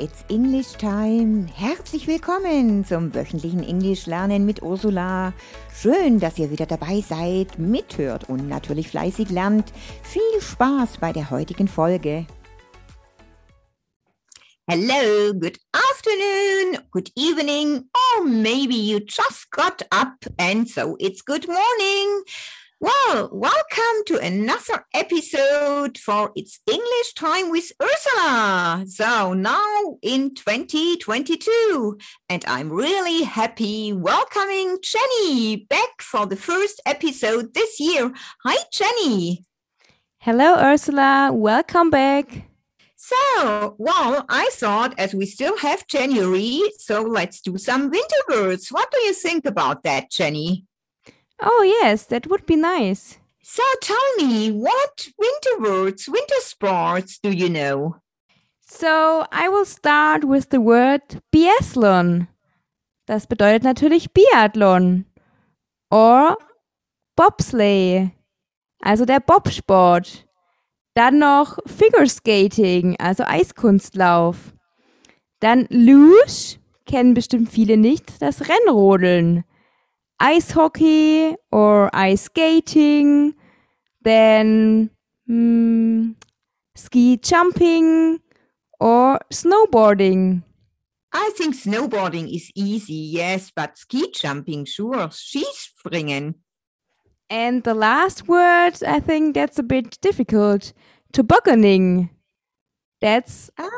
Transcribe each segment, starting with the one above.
it's English time. Herzlich willkommen zum wöchentlichen Englisch lernen mit Ursula. Schön, dass ihr wieder dabei seid, mithört und natürlich fleißig lernt. Viel Spaß bei der heutigen Folge. Hello, good afternoon, good evening, or maybe you just got up and so it's good morning. Well, welcome to another episode for It's English Time with Ursula. So now in 2022, and I'm really happy welcoming Jenny back for the first episode this year. Hi, Jenny. Hello, Ursula. Welcome back. So, well, I thought as we still have January, so let's do some winter words. What do you think about that, Jenny? Oh, yes, that would be nice. So tell me, what winter words, winter sports do you know? So, I will start with the word Biathlon. Das bedeutet natürlich Biathlon. Or Bobsleigh, also der Bobsport. Dann noch Figure Skating, also Eiskunstlauf. Dann Luge, kennen bestimmt viele nicht, das Rennrodeln ice hockey or ice skating, then mm, ski jumping or snowboarding. I think snowboarding is easy, yes, but ski jumping, sure, Skispringen. And the last word, I think that's a bit difficult. Tobogganing. That's, ah.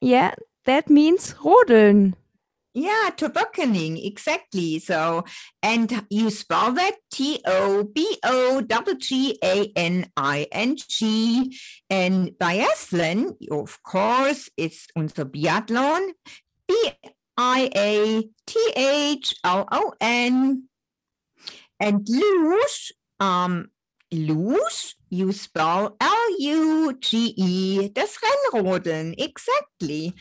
yeah, that means rodeln. Yeah, tobogganing, exactly. So, and you spell that T O B O G A N I N G. And biathlon, of course, it's unser Biathlon. B I A T H L O N. And luge, um, luge, you spell L U G E, das Rennrodeln, exactly.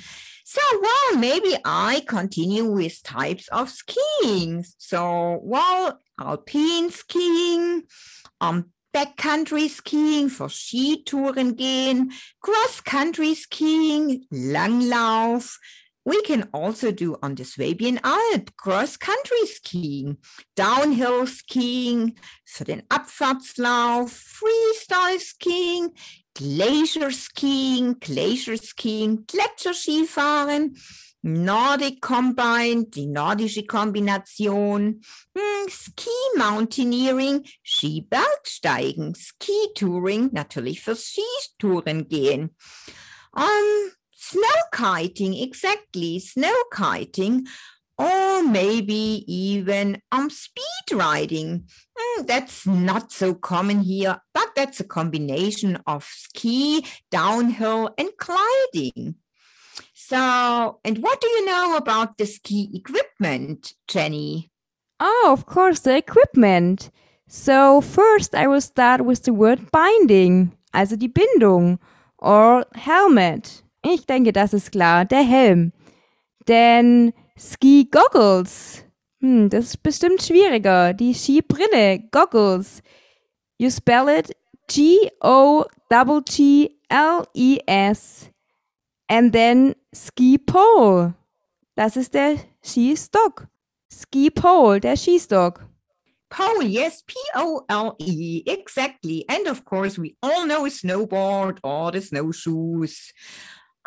So, well, maybe I continue with types of skiing. So, well, alpine skiing, um, backcountry skiing, for Skitouren gehen, cross-country skiing, Langlauf. We can also do on the Swabian Alp cross-country skiing, downhill skiing, für den Abfahrtslauf, Freestyle skiing, Glacier Skiing, Glacier Skiing, Gletscherskifahren, Nordic Combine, die nordische Kombination, hm, Ski Mountaineering, Skibergsteigen, Ski Touring, natürlich für Skitouren gehen. Um, snow kiting, exactly, snow kiting or maybe even um, speed riding. Mm, that's not so common here, but that's a combination of ski, downhill, and gliding. So, and what do you know about the ski equipment, Jenny? Oh, of course, the equipment. So, first I will start with the word binding, also die Bindung, or helmet. Ich denke, das ist klar, der Helm. Denn Ski Goggles. Hm, das ist bestimmt schwieriger. Die Skibrille, Goggles. You spell it G-O-G-G-L-E-S. And then Ski Pole. Das ist der Skistock. Ski Pole, der Skistock. Pole, yes, P O L E, exactly. And of course, we all know snowboard or the snowshoes.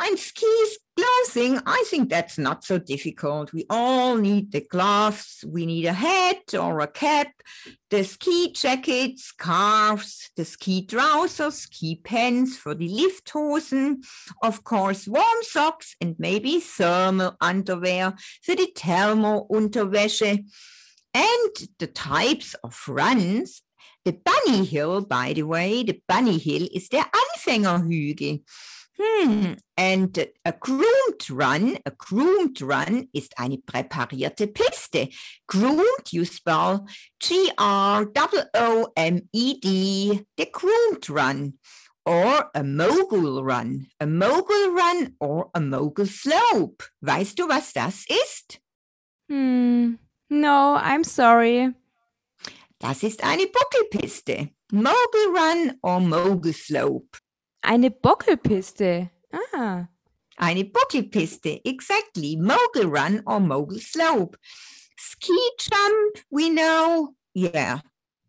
And skis clothing, I think that's not so difficult. We all need the gloves. We need a hat or a cap, the ski jacket, scarves, the ski trousers, ski pants for the Lifthosen, of course, warm socks and maybe thermal underwear for the Thermo-Unterwäsche. And the types of runs the bunny hill, by the way, the bunny hill is der Anfängerhügel. Hmm. And a groomed run, a groomed run ist eine präparierte Piste. Groomed, you spell G-R-O-O-M-E-D, the groomed run. Or a mogul run, a mogul run or a mogul slope. Weißt du, was das ist? Hmm. No, I'm sorry. Das ist eine Buckelpiste. Mogul run or mogul slope. Eine Bockelpiste. Ah. Eine Bockelpiste, exactly. Mogul run or mogul slope. Ski jump, we know. Yeah.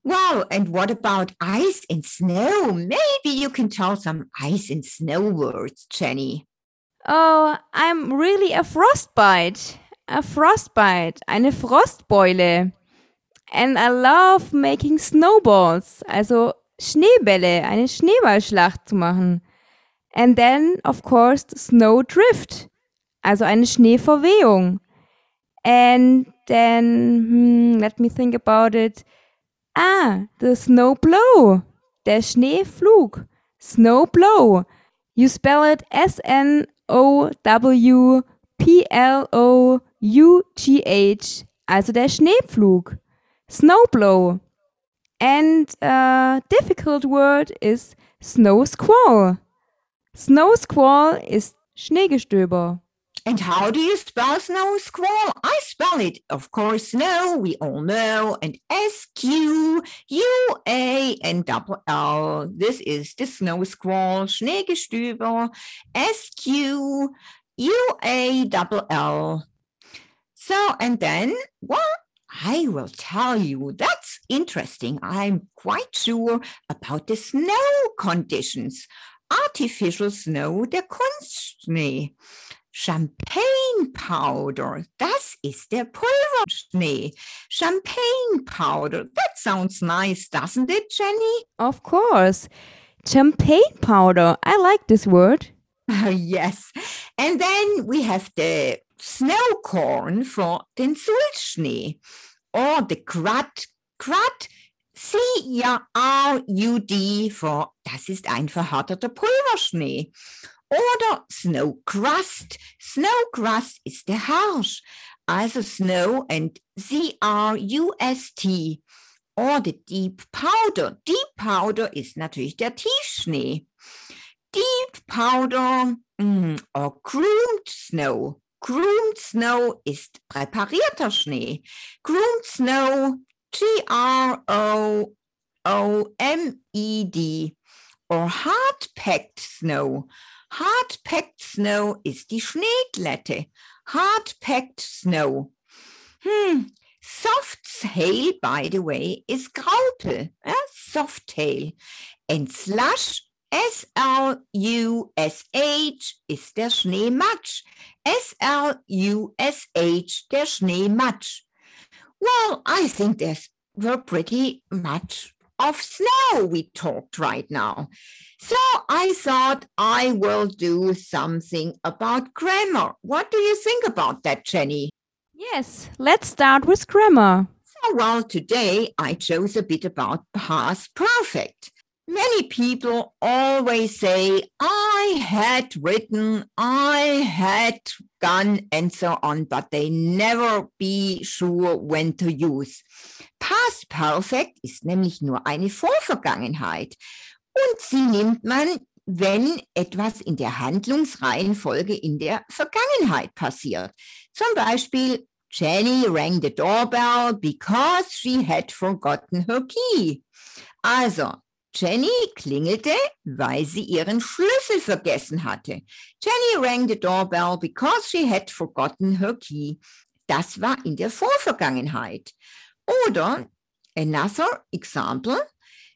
Wow, and what about ice and snow? Maybe you can tell some ice and snow words, Jenny. Oh, I'm really a frostbite. A frostbite, eine Frostbeule. And I love making snowballs, also Schneebälle, eine Schneeballschlacht zu machen. And then, of course, snowdrift, also eine Schneeverwehung. And then, hmm, let me think about it. Ah, the snowblow, der Schneeflug. Snowblow. You spell it S-N O W P L O U G H, also der Schneepflug. Snowblow. And a difficult word is snow squall. Snow squall is Schneegestöber. And how do you spell snow squall? I spell it, of course, snow, we all know, and S Q U A and double L. This is the snow squall, Schneegestöber, S Q U A double L. So, and then, well, I will tell you, that's interesting. I'm quite sure about the snow conditions. Artificial snow, der Kunstschnee. Champagne Powder, das ist der Pulverschnee. Champagne Powder, that sounds nice, doesn't it, Jenny? Of course. Champagne powder. I like this word. yes. And then we have the snow corn for den Sulzschnee or the crud. Crud, C-R-U-D for das ist ein verhärteter Pulverschnee. Oder Snow Crust. Snow Crust ist der Harsch. Also Snow and C-R-U-S-T. The Deep Powder. Deep Powder ist natürlich der Tiefschnee. Deep Powder mm, or Groomed Snow. Groomed Snow ist präparierter Schnee. Groomed Snow, G-R-O-O-M-E-D. Or Hard-Packed Snow. Hard-packed snow ist die Schneeglätte. Hard-packed snow. Hmm. Soft hail, by the way, is Graupel. Uh, soft hail. And slush, S-L-U-S-H, ist der Schneematsch. S-L-U-S-H, der Schneematsch. Well, I think there's were pretty much of snow we talked right now. So I thought I will do something about grammar. What do you think about that, Jenny? Yes, let's start with grammar. So, well, today I chose a bit about past perfect. Many people always say, I had written, I had gone, and so on, but they never be sure when to use. Past Perfect ist nämlich nur eine Vorvergangenheit und sie nimmt man, wenn etwas in der Handlungsreihenfolge in der Vergangenheit passiert. Zum Beispiel, Jenny rang the doorbell because she had forgotten her key. Also, Jenny klingelte, weil sie ihren Schlüssel vergessen hatte. Jenny rang the doorbell because she had forgotten her key. Das war in der Vorvergangenheit. Oder another example.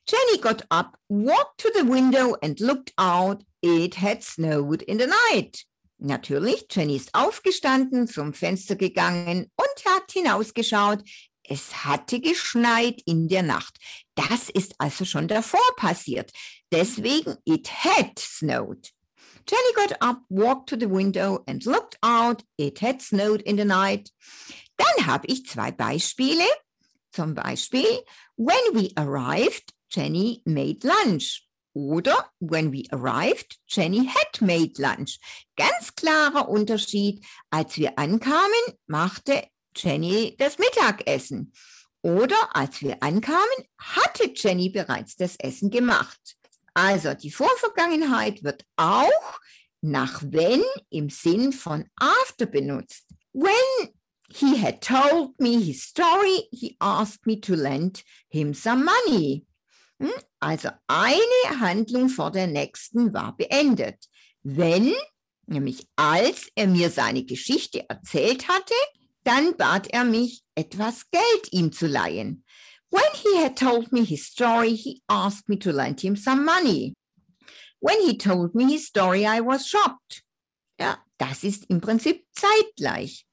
Jenny got up, walked to the window and looked out. It had snowed in the night. Natürlich, Jenny ist aufgestanden, zum Fenster gegangen und hat hinausgeschaut. Es hatte geschneit in der Nacht. Das ist also schon davor passiert. Deswegen, it had snowed. Jenny got up, walked to the window and looked out. It had snowed in the night. Dann habe ich zwei Beispiele. Zum Beispiel, when we arrived, Jenny made lunch. Oder when we arrived, Jenny had made lunch. Ganz klarer Unterschied. Als wir ankamen, machte Jenny das Mittagessen. Oder als wir ankamen, hatte Jenny bereits das Essen gemacht. Also die Vorvergangenheit wird auch nach wenn im Sinn von after benutzt. When he had told me his story, he asked me to lend him some money. Hm? Also eine Handlung vor der nächsten war beendet. Wenn Nämlich als er mir seine Geschichte erzählt hatte, dann bat er mich, etwas Geld ihm zu leihen. When he had told me his story, he asked me to lend him some money. When he told me his story, I was shocked. Ja, das ist im Prinzip zeitgleich.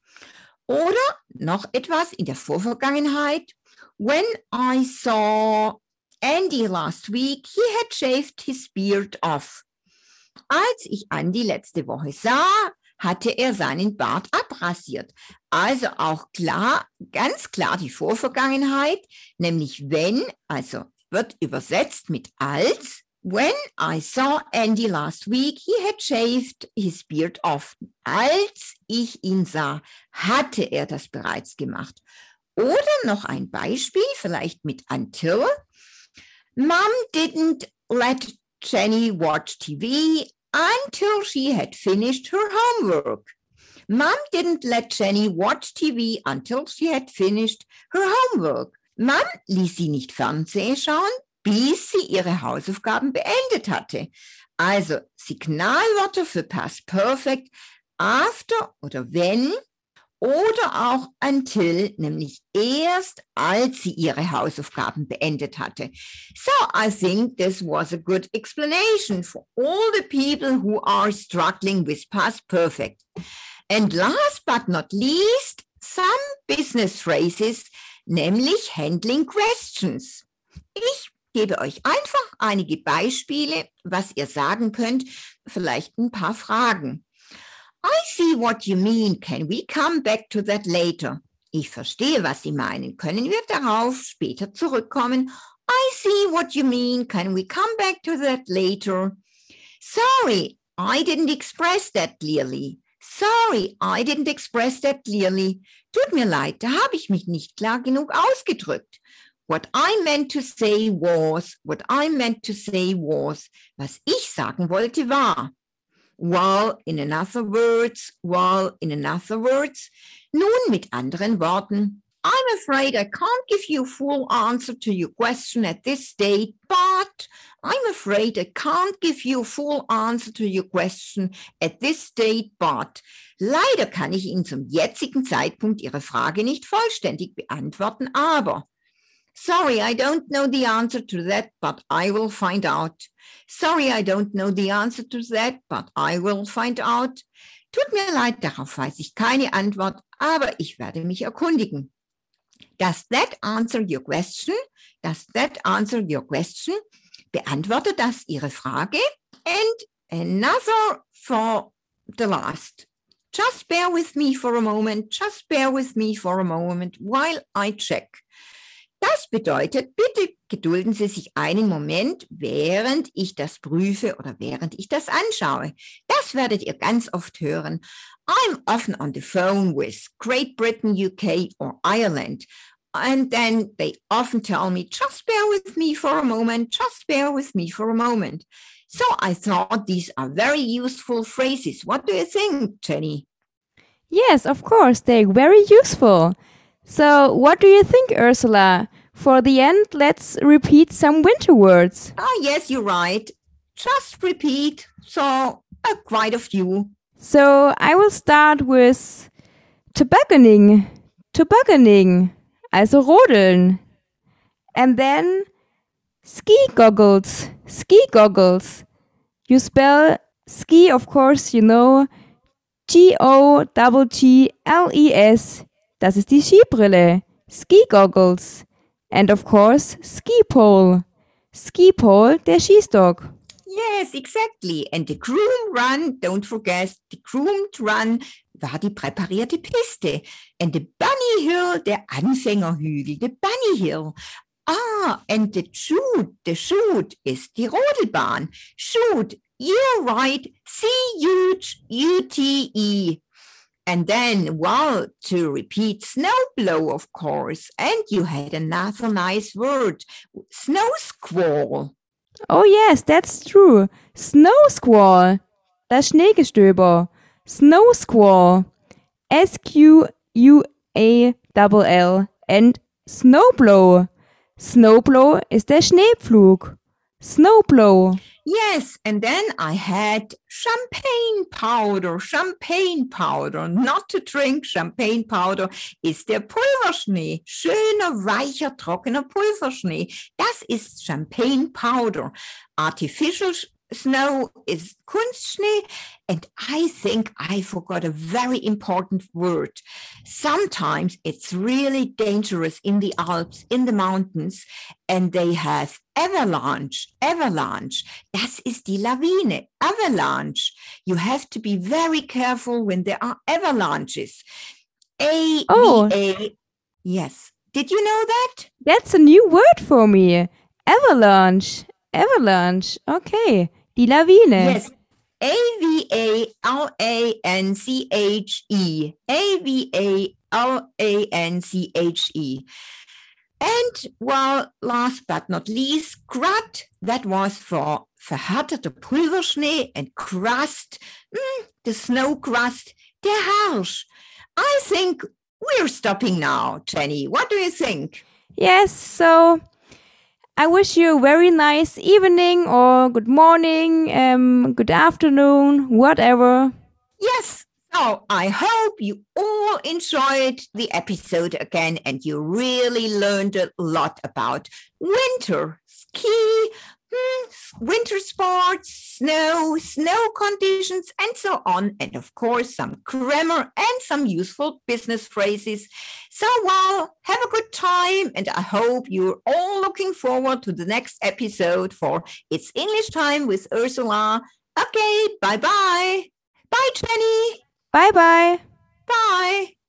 Oder noch etwas in der Vorvergangenheit. When I saw Andy last week, he had shaved his beard off. Als ich Andy letzte Woche sah, hatte er seinen Bart abrasiert. Also auch klar, ganz klar die Vorvergangenheit, nämlich wenn, also wird übersetzt mit als. When I saw Andy last week, he had shaved his beard off. Als ich ihn sah, hatte er das bereits gemacht. Oder noch ein Beispiel, vielleicht mit until. Mom didn't let Jenny watched TV until she had finished her homework. Mom didn't let Jenny watch TV until she had finished her homework. Mom ließ sie nicht Fernsehen schauen, bis sie ihre Hausaufgaben beendet hatte. Also Signalwörter für Past Perfect after oder wenn oder auch until, nämlich erst als sie ihre Hausaufgaben beendet hatte. So I think this was a good explanation for all the people who are struggling with past perfect. And last but not least, some business phrases, nämlich handling questions. Ich gebe euch einfach einige Beispiele, was ihr sagen könnt, vielleicht ein paar Fragen. I see what you mean. Can we come back to that later? Ich verstehe, was Sie meinen. Können wir darauf später zurückkommen? I see what you mean. Can we come back to that later? Sorry, I didn't express that clearly. Sorry, I didn't express that clearly. Tut mir leid, da habe ich mich nicht klar genug ausgedrückt. What I meant to say was, what I meant to say was, was ich sagen wollte war. While in another words, while in another words. Nun mit anderen Worten. I'm afraid I can't give you a full answer to your question at this stage, but I'm afraid I can't give you a full answer to your question at this stage, but leider kann ich Ihnen zum jetzigen Zeitpunkt Ihre Frage nicht vollständig beantworten, aber Sorry, I don't know the answer to that, but I will find out. Sorry, I don't know the answer to that, but I will find out. Tut mir leid, darauf weiß ich keine Antwort, aber ich werde mich erkundigen. Does that answer your question? Does that answer your question? Beantwortet das Ihre Frage? And another for the last. Just bear with me for a moment. Just bear with me for a moment while I check. Das bedeutet, bitte gedulden Sie sich einen Moment, während ich das prüfe oder während ich das anschaue. Das werdet ihr ganz oft hören. I'm often on the phone with Great Britain, UK or Ireland. And then they often tell me, just bear with me for a moment, just bear with me for a moment. So I thought these are very useful phrases. What do you think, Jenny? Yes, of course, they're very useful. So, what do you think, Ursula? For the end, let's repeat some winter words. Ah, yes, you're right. Just repeat. So, uh, quite a few. So, I will start with tobogganing. Tobogganing. Also rodeln. And then ski goggles. Ski goggles. You spell ski, of course, you know. G O G G L E S. Das ist die Skibrille. Ski Goggles. And of course, Ski Pole. Ski Pole, der Skistock. Yes, exactly. And the groomed run, don't forget, the groomed run war die präparierte Piste. And the bunny hill, der Anfängerhügel, the bunny hill. Ah, and the shoot, the shoot ist die Rodelbahn. Shoot, you're right, C-U-T-E. And then, well, to repeat snowplough, of course. And you had another nice word, snow squall. Oh, yes, that's true. Snow squall. Das Schneegestöber. Snow squall. S Q U A L L. And snowplough. Snowplough ist der Schneepflug. Snowplough. Yes, and then I had champagne powder. Champagne powder, not to drink. Champagne powder ist der Pulverschnee. Schöner, weicher, trockener Pulverschnee. Das ist Champagne powder. Artificial snow is Kunstschnee. And I think I forgot a very important word. Sometimes it's really dangerous in the Alps, in the mountains, and they have avalanche. Avalanche. Das ist die Lawine. Avalanche. You have to be very careful when there are avalanches. A Oh. A. Yes. Did you know that? That's a new word for me. Avalanche. Avalanche. Okay. Die Lawine. Yes. A V A L A N C H E. A V A L A N C H E. And well, last but not least, crud, that was for verhärteter Pulverschnee and crust, mm, the snow crust, der Harsch. I think we're stopping now, Jenny. What do you think? Yes, so I wish you a very nice evening or good morning, um, good afternoon, whatever. Yes. So I hope you all enjoyed the episode again and you really learned a lot about winter ski, hmm, winter sports, snow, snow conditions, and so on. And of course, some grammar and some useful business phrases. So, well, have a good time. And I hope you're all looking forward to the next episode for It's English Time with Ursula. Okay, bye bye. Bye, Jenny. Bye bye. Bye.